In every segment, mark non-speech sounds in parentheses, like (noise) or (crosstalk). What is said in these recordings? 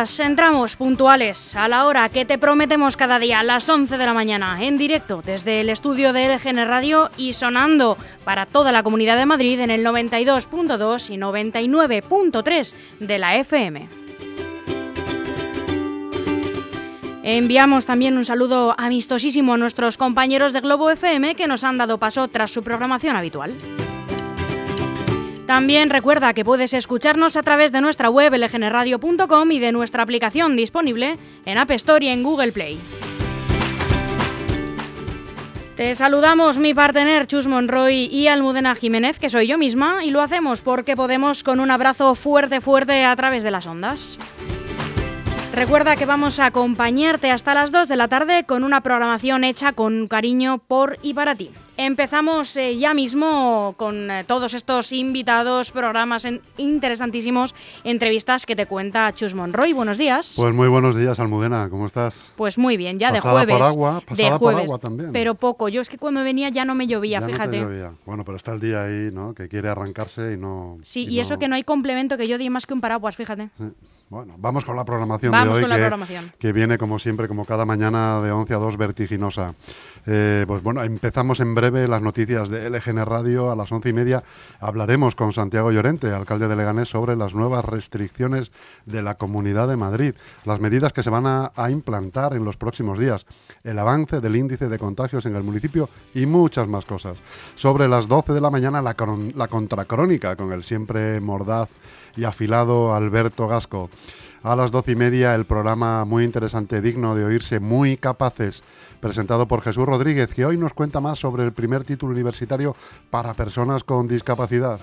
Entramos puntuales a la hora que te prometemos cada día, las 11 de la mañana, en directo desde el estudio de LGN Radio y sonando para toda la comunidad de Madrid en el 92.2 y 99.3 de la FM. Enviamos también un saludo amistosísimo a nuestros compañeros de Globo FM que nos han dado paso tras su programación habitual. También recuerda que puedes escucharnos a través de nuestra web lgnradio.com y de nuestra aplicación disponible en App Store y en Google Play. Te saludamos mi partener Chus Monroy y Almudena Jiménez, que soy yo misma, y lo hacemos porque podemos con un abrazo fuerte, fuerte a través de las ondas. Recuerda que vamos a acompañarte hasta las 2 de la tarde con una programación hecha con cariño por y para ti. Empezamos eh, ya mismo con eh, todos estos invitados, programas en- interesantísimos, entrevistas que te cuenta Chus Monroy. Buenos días. Pues muy buenos días, Almudena, ¿cómo estás? Pues muy bien, ya Pasada de por jueves. agua, de pasada por jueves, agua también. pero poco. Yo es que cuando venía ya no me llovía, Ya no te fíjate. llovía. Bueno, pero está el día ahí, ¿no? Que quiere arrancarse y no... sí, y, eso que no hay complemento que yo di más que un paraguas, fíjate. Bueno, vamos con la programación Vamos de hoy, con la que, programación. que viene como siempre, como cada mañana de 11 a 2, vertiginosa. Eh, pues bueno, empezamos en breve las noticias de LGN Radio a las once y media. Hablaremos con Santiago Llorente, alcalde de Leganés, sobre las nuevas restricciones de la Comunidad de Madrid, las medidas que se van a, implantar en los próximos días, el avance del índice de contagios en el municipio y muchas más cosas. Sobre las 12 de la mañana, la, cron- la contracrónica con el siempre mordaz y afilado Alberto Gasco. A las doce y media el programa muy interesante, digno de oírse, muy capaces, presentado por Jesús Rodríguez, que hoy nos cuenta más sobre el primer título universitario para personas con discapacidad.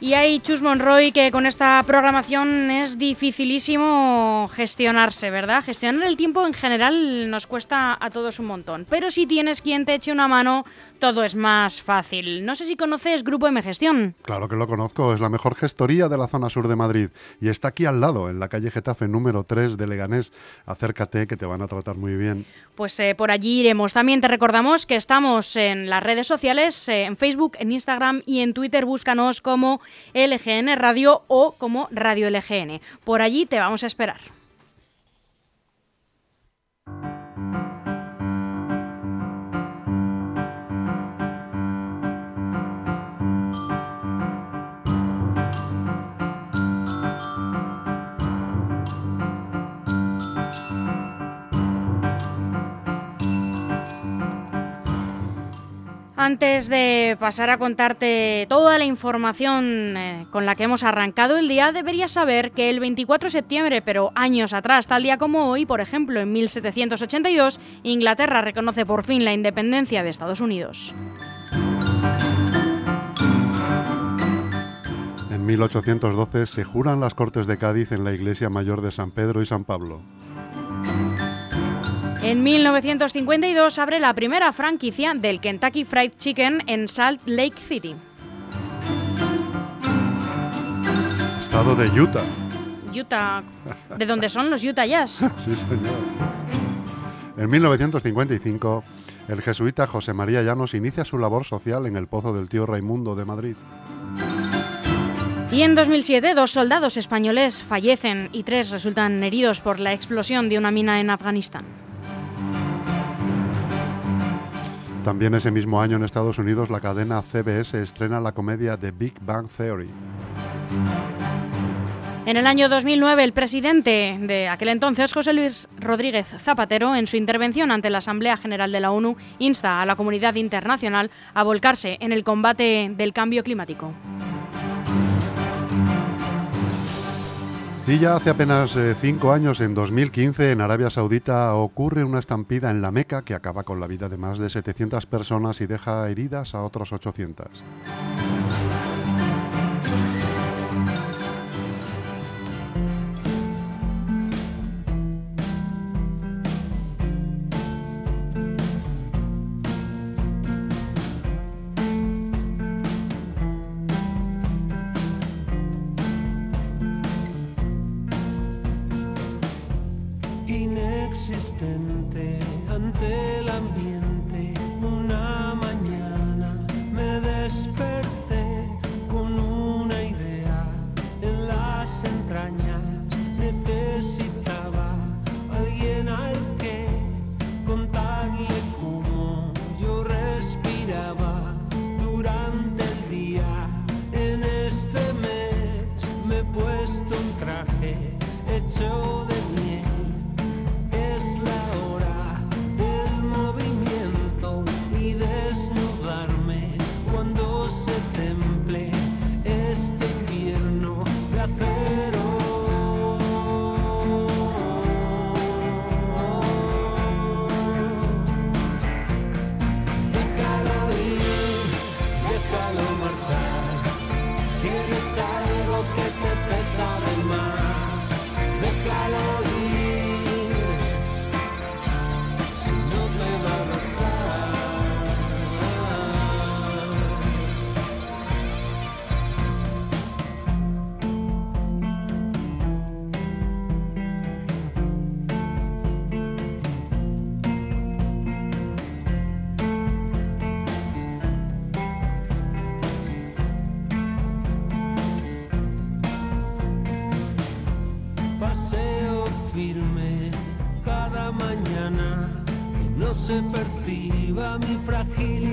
Y hay Chus Monroy que con esta programación es dificilísimo gestionarse, ¿verdad? Gestionar el tiempo en general nos cuesta a todos un montón. Pero si tienes quien te eche una mano, todo es más fácil. No sé si conoces Grupo M Gestión. Claro que lo conozco, es la mejor gestoría de la zona sur de Madrid y está aquí al lado, en la calle Getafe número 3 de Leganés. Acércate que te van a tratar muy bien. Pues eh, por allí iremos. También te recordamos que estamos en las redes sociales, eh, en Facebook, en Instagram y en Twitter. Búscanos como LGN Radio o como Radio LGN. Por allí te vamos a esperar. Antes de pasar a contarte toda la información eh, con la que hemos arrancado el día, deberías saber que el 24 de septiembre, pero años atrás, tal día como hoy, por ejemplo, en 1782, Inglaterra reconoce por fin la independencia de Estados Unidos. En 1812 se juran las Cortes de Cádiz en la iglesia mayor de San Pedro y San Pablo. En 1952 abre la primera franquicia del Kentucky Fried Chicken en Salt Lake City. Estado de Utah. Utah, ¿de dónde son los Utah Jazz? (laughs) Sí, señor. En 1955, el jesuita José María Llanos inicia su labor social en el Pozo del Tío Raimundo de Madrid. Y en 2007, dos soldados españoles fallecen y tres resultan heridos por la explosión de una mina en Afganistán. También ese mismo año en Estados Unidos la cadena CBS estrena la comedia The Big Bang Theory. En el año 2009, el presidente de aquel entonces, José Luis Rodríguez Zapatero, en su intervención ante la Asamblea General de la ONU, insta a la comunidad internacional a volcarse en el combate del cambio climático. Y ya hace apenas eh, cinco años, en 2015, en Arabia Saudita ocurre una estampida en la Meca que acaba con la vida de más de 700 personas y deja heridas a otros 800. frágil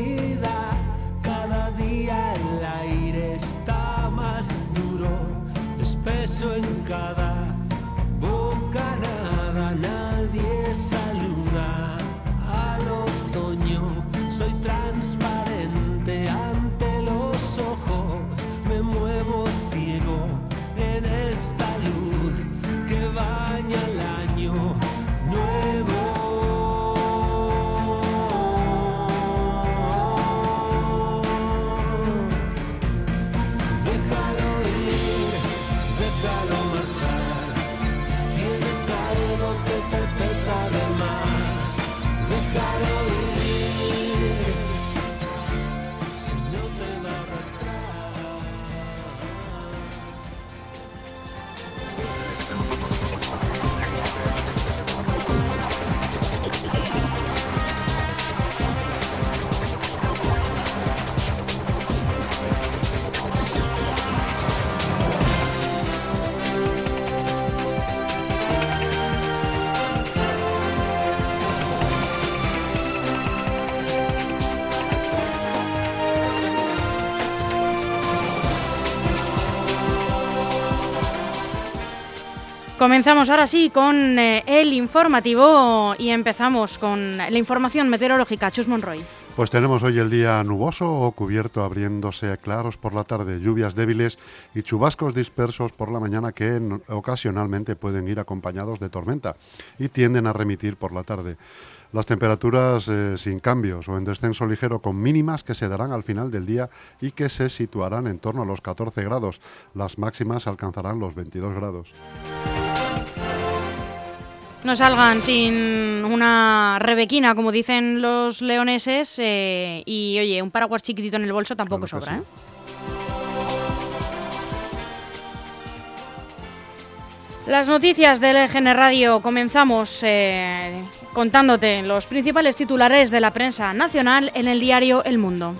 Comenzamos ahora sí con eh, el informativo y empezamos con la información meteorológica. Chus Monroy. Pues tenemos hoy el día nuboso o cubierto abriéndose claros por la tarde, lluvias débiles y chubascos dispersos por la mañana que ocasionalmente pueden ir acompañados de tormenta y tienden a remitir por la tarde. Las temperaturas eh, sin cambios o en descenso ligero con mínimas que se darán al final del día y que se situarán en torno a los 14 grados. Las máximas alcanzarán los 22 grados no salgan sin una rebequina, como dicen los leoneses, eh, y oye, un paraguas chiquitito en el bolso tampoco sobra. ¿eh? Las noticias del EGN Radio comenzamos eh, contándote los principales titulares de la prensa nacional en el diario El Mundo.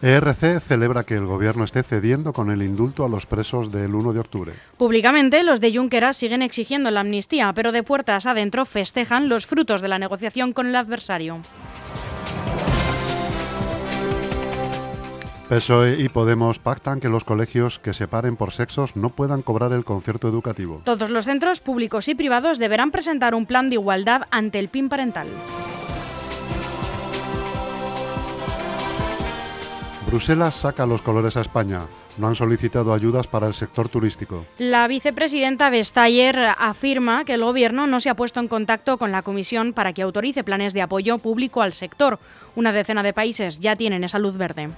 ERC celebra que el gobierno esté cediendo con el indulto a los presos del 1 de octubre. Públicamente, los de Junqueras siguen exigiendo la amnistía, pero de puertas adentro festejan los frutos de la negociación con el adversario. PSOE y Podemos pactan que los colegios que separen por sexos no puedan cobrar el concierto educativo. Todos los centros públicos y privados deberán presentar un plan de igualdad ante el PIN parental. Bruselas saca los colores a España. No han solicitado ayudas para el sector turístico. La vicepresidenta Vestager afirma que el Gobierno no se ha puesto en contacto con la Comisión para que autorice planes de apoyo público al sector. Una decena de países ya tienen esa luz verde.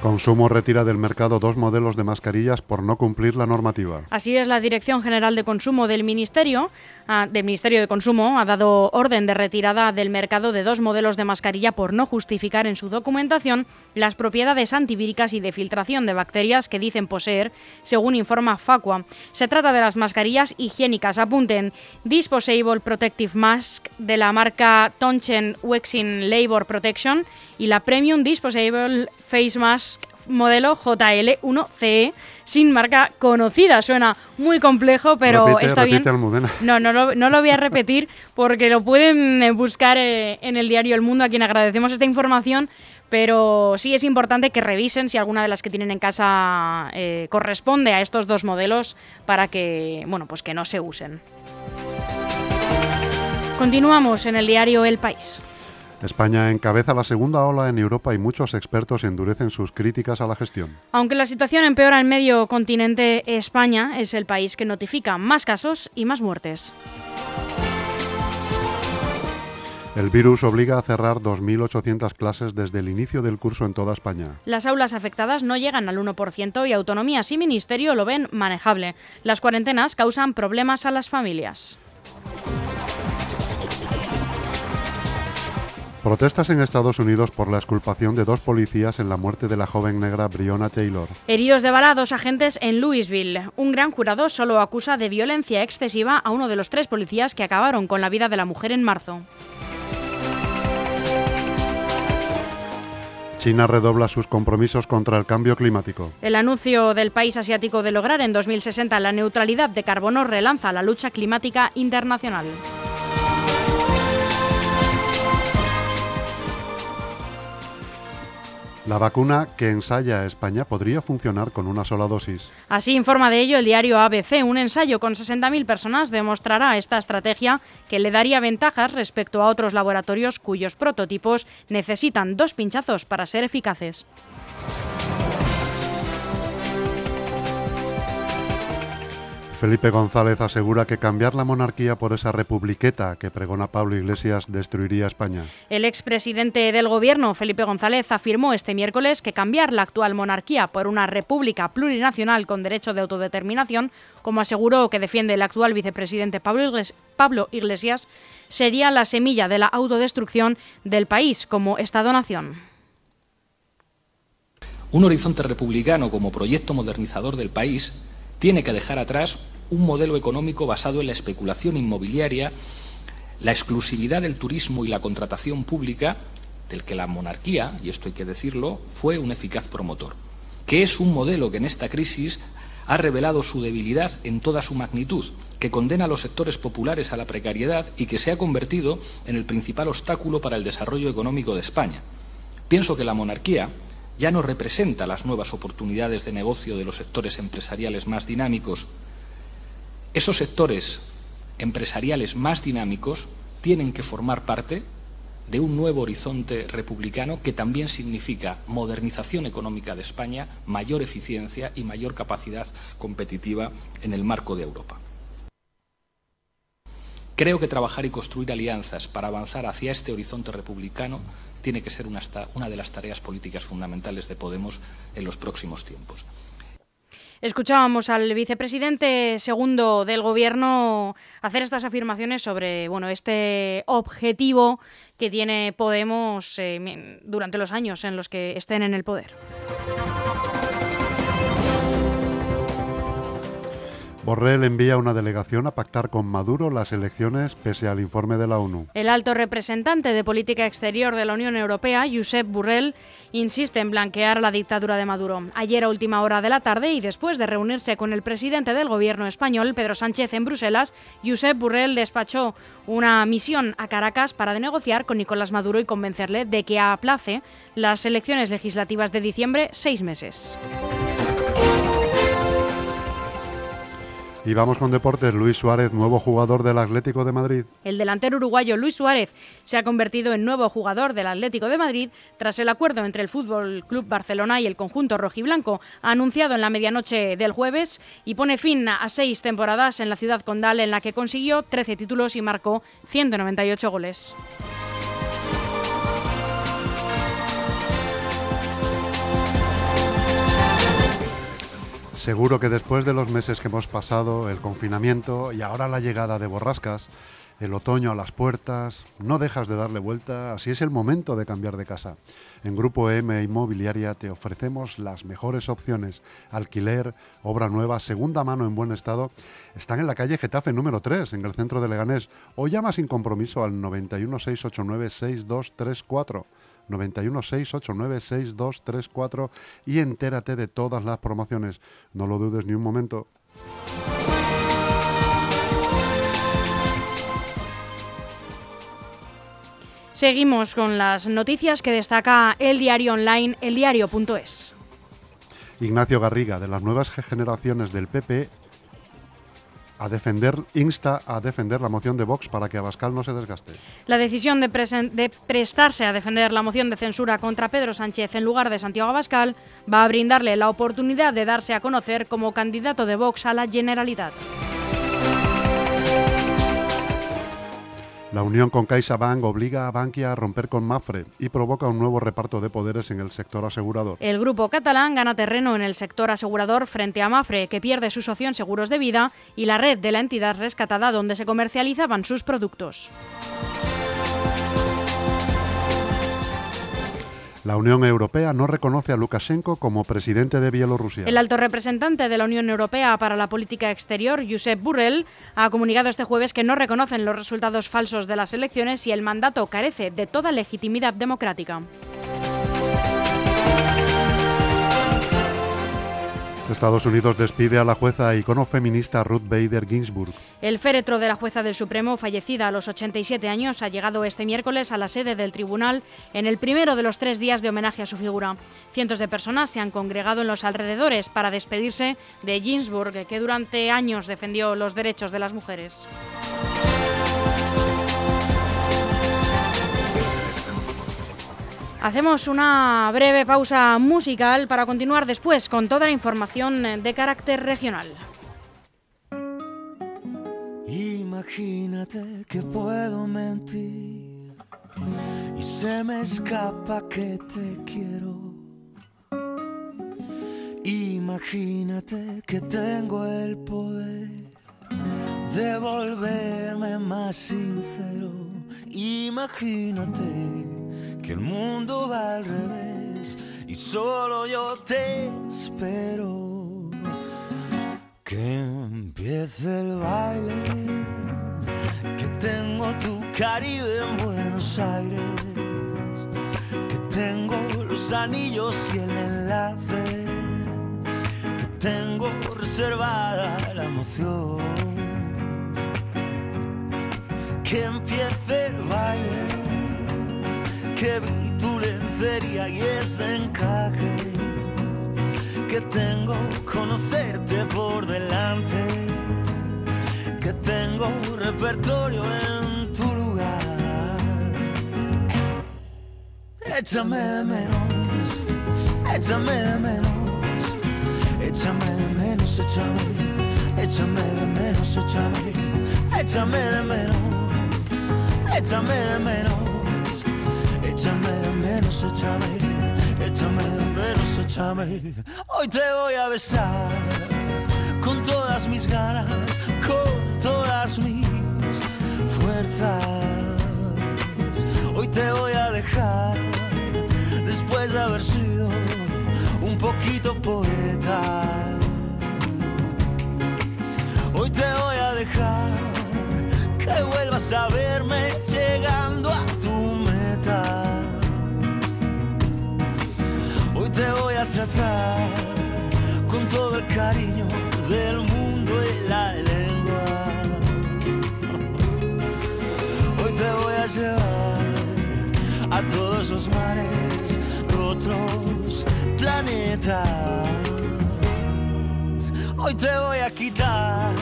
Consumo retira del mercado dos modelos de mascarillas por no cumplir la normativa. Así es, la Dirección General de Consumo del Ministerio, ah, del Ministerio de Consumo ha dado orden de retirada del mercado de dos modelos de mascarilla por no justificar en su documentación las propiedades antivíricas y de filtración de bacterias que dicen poseer, según informa Facua. Se trata de las mascarillas higiénicas. Apunten Disposable Protective Mask de la marca Tonchen Wexin Labor Protection y la Premium Disposable Face Mask modelo JL1CE sin marca conocida. Suena muy complejo, pero Repite, está repite, bien. Almudena. No, no lo, no lo voy a (laughs) repetir porque lo pueden eh, buscar eh, en el diario El Mundo, a quien agradecemos esta información. Pero sí es importante que revisen si alguna de las que tienen en casa eh, corresponde a estos dos modelos para que, bueno, pues que no se usen. Continuamos en el diario El País. España encabeza la segunda ola en Europa y muchos expertos endurecen sus críticas a la gestión. Aunque la situación empeora en medio continente, España es el país que notifica más casos y más muertes. El virus obliga a cerrar 2.800 clases desde el inicio del curso en toda España. Las aulas afectadas no llegan al 1% y autonomías y ministerio lo ven manejable. Las cuarentenas causan problemas a las familias. Protestas en Estados Unidos por la exculpación de dos policías en la muerte de la joven negra Breonna Taylor. Heridos de bala dos agentes en Louisville. Un gran jurado solo acusa de violencia excesiva a uno de los tres policías que acabaron con la vida de la mujer en marzo. China redobla sus compromisos contra el cambio climático. El anuncio del país asiático de lograr en 2060 la neutralidad de carbono relanza la lucha climática internacional. La vacuna que ensaya España podría funcionar con una sola dosis. Así informa de ello el diario ABC. Un ensayo con 60.000 personas demostrará esta estrategia que le daría ventajas respecto a otros laboratorios cuyos prototipos necesitan dos pinchazos para ser eficaces. Felipe González asegura que cambiar la monarquía por esa republiqueta que pregona Pablo Iglesias destruiría España. El expresidente del Gobierno, Felipe González, afirmó este miércoles que cambiar la actual monarquía por una república plurinacional con derecho de autodeterminación, como aseguró que defiende el actual vicepresidente Pablo Igles- Pablo Iglesias, sería la semilla de la autodestrucción del país como Estado-nación. Un horizonte republicano como proyecto modernizador del país tiene que dejar atrás un modelo económico basado en la especulación inmobiliaria, la exclusividad del turismo y la contratación pública, del que la monarquía, y esto hay que decirlo, fue un eficaz promotor, que es un modelo que en esta crisis ha revelado su debilidad en toda su magnitud, que condena a los sectores populares a la precariedad y que se ha convertido en el principal obstáculo para el desarrollo económico de España. Pienso que la monarquía ya no representa las nuevas oportunidades de negocio de los sectores empresariales más dinámicos. Esos sectores empresariales más dinámicos tienen que formar parte de un nuevo horizonte republicano que también significa modernización económica de España, mayor eficiencia y mayor capacidad competitiva en el marco de Europa. Creo que trabajar y construir alianzas para avanzar hacia este horizonte republicano tiene que ser una, de las tareas políticas fundamentales de Podemos en los próximos tiempos. Escuchábamos al vicepresidente segundo del gobierno hacer estas afirmaciones sobre bueno, este objetivo que tiene Podemos eh, durante los años en los que estén en el poder. Borrell envía una delegación a pactar con Maduro las elecciones pese al informe de la ONU. El alto representante de política exterior de la Unión Europea, Josep Borrell, insiste en blanquear la dictadura de Maduro. Ayer a última hora de la tarde y después de reunirse con el presidente del gobierno español, Pedro Sánchez, en Bruselas, Josep Borrell despachó una misión a Caracas para negociar con Nicolás Maduro y convencerle de que aplace las elecciones legislativas de diciembre seis meses. Y vamos con deportes. Luis Suárez, nuevo jugador del Atlético de Madrid. El delantero uruguayo Luis Suárez se ha convertido en nuevo jugador del Atlético de Madrid tras el acuerdo entre el Fútbol Club Barcelona y el conjunto rojiblanco, anunciado en la medianoche del jueves y pone fin a seis temporadas en la ciudad condal en la que consiguió 13 títulos y marcó 198 goles. Seguro que después de los meses que hemos pasado, el confinamiento y ahora la llegada de borrascas, el otoño a las puertas, no dejas de darle vuelta, así es el momento de cambiar de casa. En Grupo M Inmobiliaria te ofrecemos las mejores opciones. Alquiler, obra nueva, segunda mano en buen estado. Están en la calle Getafe número 3, en el centro de Leganés. O llama sin compromiso al 91 689 6234. 91 689 6234 y entérate de todas las promociones. No lo dudes ni un momento. Seguimos con las noticias que destaca el diario online, eldiario.es. Ignacio Garriga, de las nuevas generaciones del PP, a defender, insta a defender la moción de Vox para que Abascal no se desgaste. La decisión de, de, prestarse a defender la moción de censura contra Pedro Sánchez en lugar de Santiago Abascal va a brindarle la oportunidad de darse a conocer como candidato de Vox a la Generalitat. La unión con CaixaBank obliga a Bankia a romper con Mafre y provoca un nuevo reparto de poderes en el sector asegurador. El grupo catalán gana terreno en el sector asegurador frente a Mafre, que pierde su socio en seguros de vida y la red de la entidad rescatada donde se comercializaban sus productos. La Unión Europea no reconoce a Lukashenko como presidente de Bielorrusia. El alto representante de la Unión Europea para la Política Exterior, Josep Burrell, ha comunicado este jueves que no reconocen los resultados falsos de las elecciones y el mandato carece de toda legitimidad democrática. Estados Unidos despide a la jueza icono feminista Ruth Bader Ginsburg. El féretro de la jueza del Supremo, fallecida a los 87 años, ha llegado este miércoles a la sede del tribunal en el primero de los tres días de homenaje a su figura. Cientos de personas se han congregado en los alrededores para despedirse de Ginsburg, que durante años defendió los derechos de las mujeres. Hacemos una breve pausa musical para continuar después con toda la información de carácter regional. Imagínate que puedo mentir y se me escapa que te quiero. Imagínate que tengo el poder de volverme más sincero. Imagínate que el mundo va al revés y solo yo te espero. Que empiece el baile, que tengo tu Caribe en Buenos Aires, que tengo los anillos y el enlace, que tengo reservada la emoción. Que empiece el baile que vi tu lencería y ese encaje que tengo conocerte por delante, que tengo repertorio en tu lugar. Échame menos, échame menos, échame menos, échame, échame de menos, échame, échame de menos, échame de menos. Échame de menos, échame, échame de menos, échame. Hoy te voy a besar con todas mis ganas, con todas mis fuerzas. Hoy te voy a dejar después de haber sido un poquito poeta. Hoy te voy a dejar que vuelvas a verme del mundo y la lengua. Hoy te voy a llevar a todos los mares de otros planetas. Hoy te voy a quitar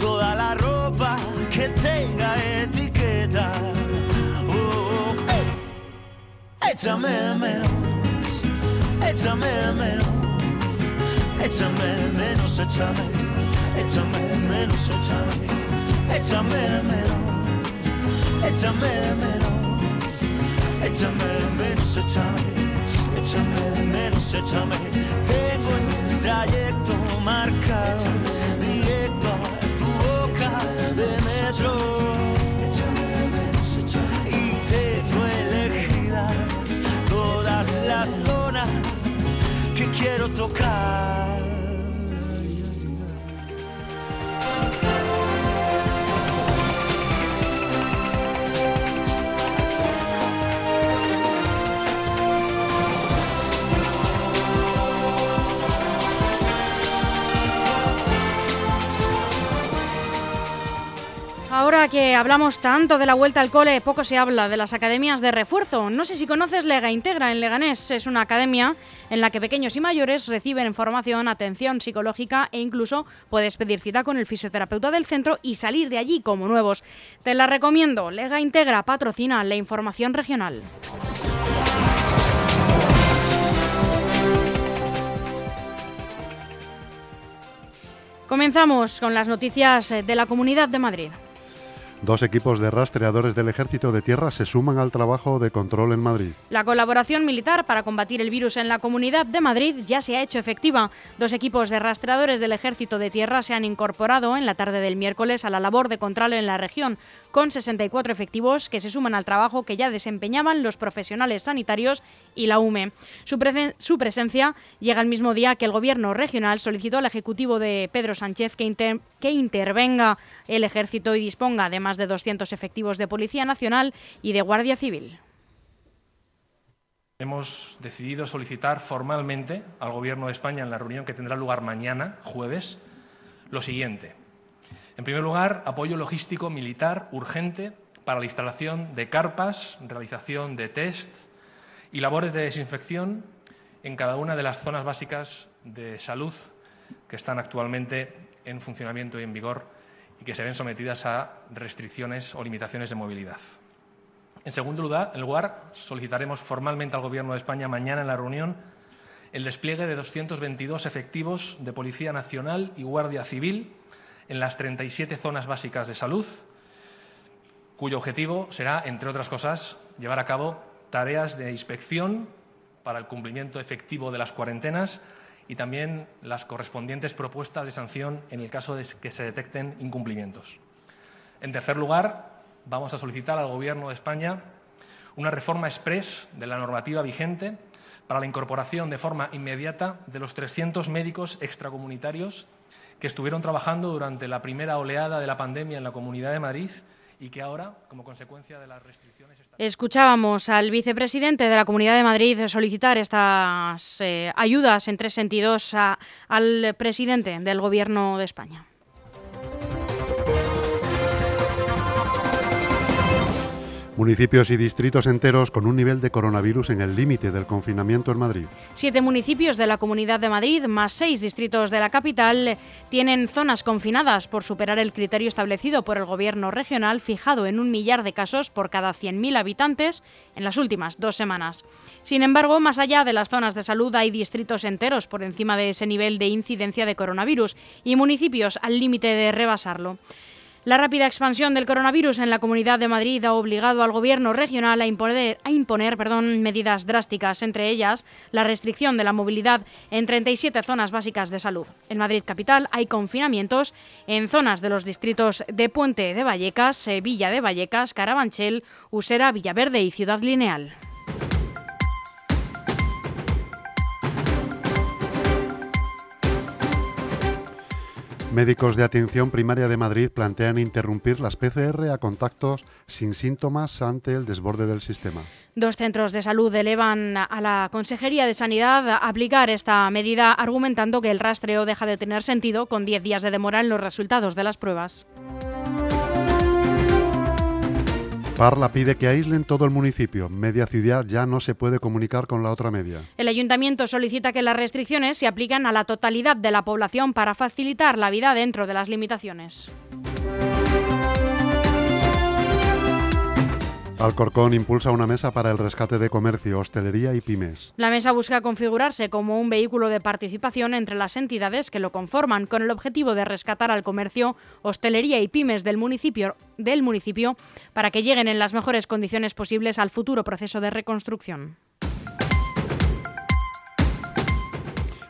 toda la ropa que tenga etiqueta. Oh, eh. Échame de menos, échame de menos, échame de menos, échame, échame de menos, échame, échame de menos, échame de menos, échame de menos, échame, échame de menos, échame. Tengo el trayecto marcado directo a tu boca de metro. Y todas las zonas que quiero tocar. Ahora que hablamos tanto de la vuelta al cole, poco se habla de las academias de refuerzo. No sé si conoces Lega Integra en Leganés. Es una academia en la que pequeños y mayores reciben formación, atención psicológica e incluso puedes pedir cita con el fisioterapeuta del centro y salir de allí como nuevos. Te la recomiendo. Lega Integra patrocina la información regional. Comenzamos con las noticias de la Comunidad de Madrid. Dos equipos de rastreadores del Ejército de Tierra se suman al trabajo de control en Madrid. La colaboración militar para combatir el virus en la Comunidad de Madrid ya se ha hecho efectiva. Dos equipos de rastreadores del Ejército de Tierra se han incorporado en la tarde del miércoles a la labor de control en la región, con 64 efectivos que se suman al trabajo que ya desempeñaban los profesionales sanitarios y la UME. Su, presen- su presencia llega el mismo día que el Gobierno regional solicitó al Ejecutivo de Pedro Sánchez que, inter- que intervenga el Ejército y disponga de más de 200 efectivos de Policía Nacional y de Guardia Civil. Hemos decidido solicitar formalmente al Gobierno de España en la reunión que tendrá lugar mañana, jueves, lo siguiente. En primer lugar, apoyo logístico militar urgente para la instalación de carpas, realización de test y labores de desinfección en cada una de las zonas básicas de salud que están actualmente en funcionamiento y en vigor y que se ven sometidas a restricciones o limitaciones de movilidad. En segundo lugar, solicitaremos formalmente al Gobierno de España mañana en la reunión el despliegue de 222 efectivos de Policía Nacional y Guardia Civil en las 37 zonas básicas de salud, cuyo objetivo será, entre otras cosas, llevar a cabo tareas de inspección para el cumplimiento efectivo de las cuarentenas y también las correspondientes propuestas de sanción en el caso de que se detecten incumplimientos. En tercer lugar, vamos a solicitar al Gobierno de España una reforma express de la normativa vigente para la incorporación de forma inmediata de los 300 médicos extracomunitarios que estuvieron trabajando durante la primera oleada de la pandemia en la Comunidad de Madrid y que ahora, como consecuencia de las restricciones... Escuchábamos al vicepresidente de la Comunidad de Madrid solicitar estas eh, ayudas en tres sentidos al presidente del Gobierno de España. Municipios y distritos enteros con un nivel de coronavirus en el límite del confinamiento en Madrid. Siete municipios de la Comunidad de Madrid, más seis distritos de la capital, tienen zonas confinadas por superar el criterio establecido por el Gobierno regional fijado en un millar de casos por cada 100.000 habitantes en las últimas dos semanas. Sin embargo, más allá de las zonas de salud hay distritos enteros por encima de ese nivel de incidencia de coronavirus y municipios al límite de rebasarlo. La rápida expansión del coronavirus en la Comunidad de Madrid ha obligado al Gobierno regional a imponer, medidas drásticas, entre ellas la restricción de la movilidad en 37 zonas básicas de salud. En Madrid capital hay confinamientos en zonas de los distritos de Puente de Vallecas, eh, Villa de Vallecas, Carabanchel, Usera, Villaverde y Ciudad Lineal. Médicos de atención primaria de Madrid plantean interrumpir las PCR a contactos sin síntomas ante el desborde del sistema. Dos centros de salud elevan a la Consejería de Sanidad a aplicar esta medida argumentando que el rastreo deja de tener sentido con 10 días de demora en los resultados de las pruebas. Parla pide que aíslen todo el municipio. Media ciudad ya no se puede comunicar con la otra media. El ayuntamiento solicita que las restricciones se apliquen a la totalidad de la población para facilitar la vida dentro de las limitaciones. Alcorcón impulsa una mesa para el rescate de comercio, hostelería y pymes. La mesa busca configurarse como un vehículo de participación entre las entidades que lo conforman, con el objetivo de rescatar al comercio, hostelería y pymes del municipio, del municipio para que lleguen en las mejores condiciones posibles al futuro proceso de reconstrucción.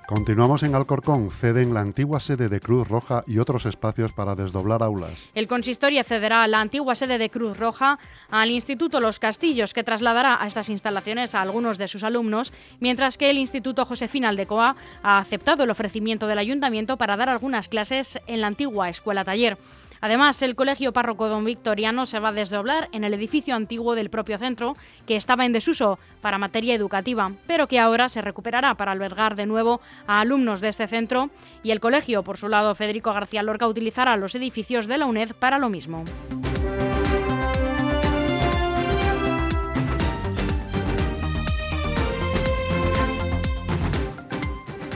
Continuamos en Alcorcón. Ceden la antigua sede de Cruz Roja y otros espacios para desdoblar aulas. El consistorio cederá la antigua sede de Cruz Roja al Instituto Los Castillos, que trasladará a estas instalaciones a algunos de sus alumnos, mientras que el Instituto Josefina Aldecoa ha aceptado el ofrecimiento del ayuntamiento para dar algunas clases en la antigua escuela taller. Además, el Colegio Párroco Don Victoriano se va a desdoblar en el edificio antiguo del propio centro, que estaba en desuso para materia educativa, pero que ahora se recuperará para albergar de nuevo a alumnos de este centro y el colegio, por su lado, Federico García Lorca utilizará los edificios de la UNED para lo mismo.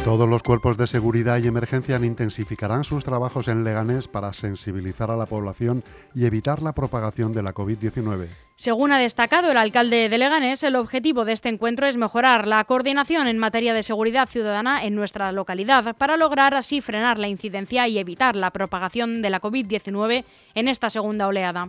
Todos los cuerpos de seguridad y emergencia intensificarán sus trabajos en Leganés para sensibilizar a la población y evitar la propagación de la COVID-19. Según ha destacado el alcalde de Leganés, el objetivo de este encuentro es mejorar la coordinación en materia de seguridad ciudadana en nuestra localidad para lograr así frenar la incidencia y evitar la propagación de la COVID-19 en esta segunda oleada.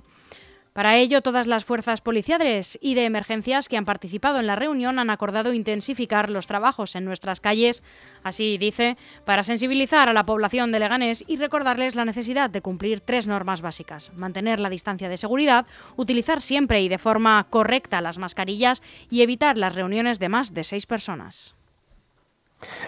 Para ello, todas las fuerzas policiales y de emergencias que han participado en la reunión han acordado intensificar los trabajos en nuestras calles, así dice, para sensibilizar a la población de Leganés y recordarles la necesidad de cumplir tres normas básicas. Mantener la distancia de seguridad, utilizar siempre y de forma correcta las mascarillas y evitar las reuniones de más de seis personas.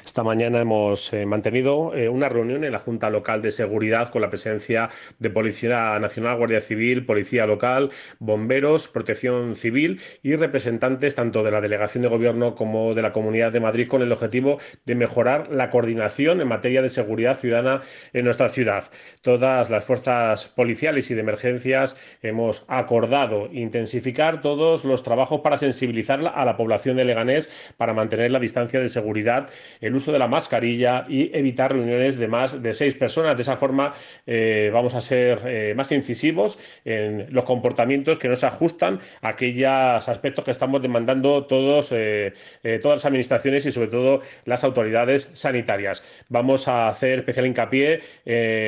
Esta mañana hemos eh, mantenido eh, una reunión en la Junta Local de Seguridad con la presencia de Policía Nacional, Guardia Civil, Policía Local, bomberos, Protección Civil y representantes tanto de la Delegación de Gobierno como de la Comunidad de Madrid con el objetivo de mejorar la coordinación en materia de seguridad ciudadana en nuestra ciudad. Todas las fuerzas policiales y de emergencias hemos acordado intensificar todos los trabajos para sensibilizar a la población de Leganés para mantener la distancia de seguridad el uso de la mascarilla y evitar reuniones de más de seis personas. De esa forma eh, vamos a ser eh, más incisivos en los comportamientos que no se ajustan a aquellos aspectos que estamos demandando todos, eh, todas las administraciones y sobre todo las autoridades sanitarias. Vamos a hacer especial hincapié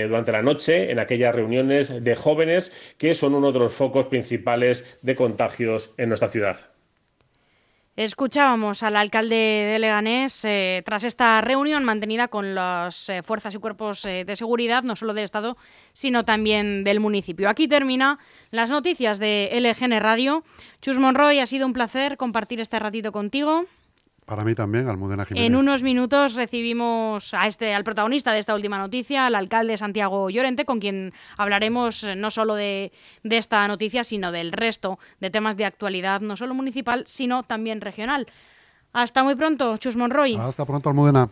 durante la noche en aquellas reuniones de jóvenes que son uno de los focos principales de contagios en nuestra ciudad. Escuchábamos al alcalde de Leganés eh, tras esta reunión mantenida con las eh, fuerzas y cuerpos eh, de seguridad, no solo del Estado, sino también del municipio. Aquí termina las noticias de LGN Radio. Chus Monroy, ha sido un placer compartir este ratito contigo. Para mí también, Almudena Jiménez. En unos minutos recibimos a este, al protagonista de esta última noticia, al alcalde Santiago Llorente, con quien hablaremos eh, no solo de, de esta noticia, sino del resto de temas de actualidad, no solo municipal, sino también regional. Hasta muy pronto, Chus Monroy. Hasta pronto, Almudena.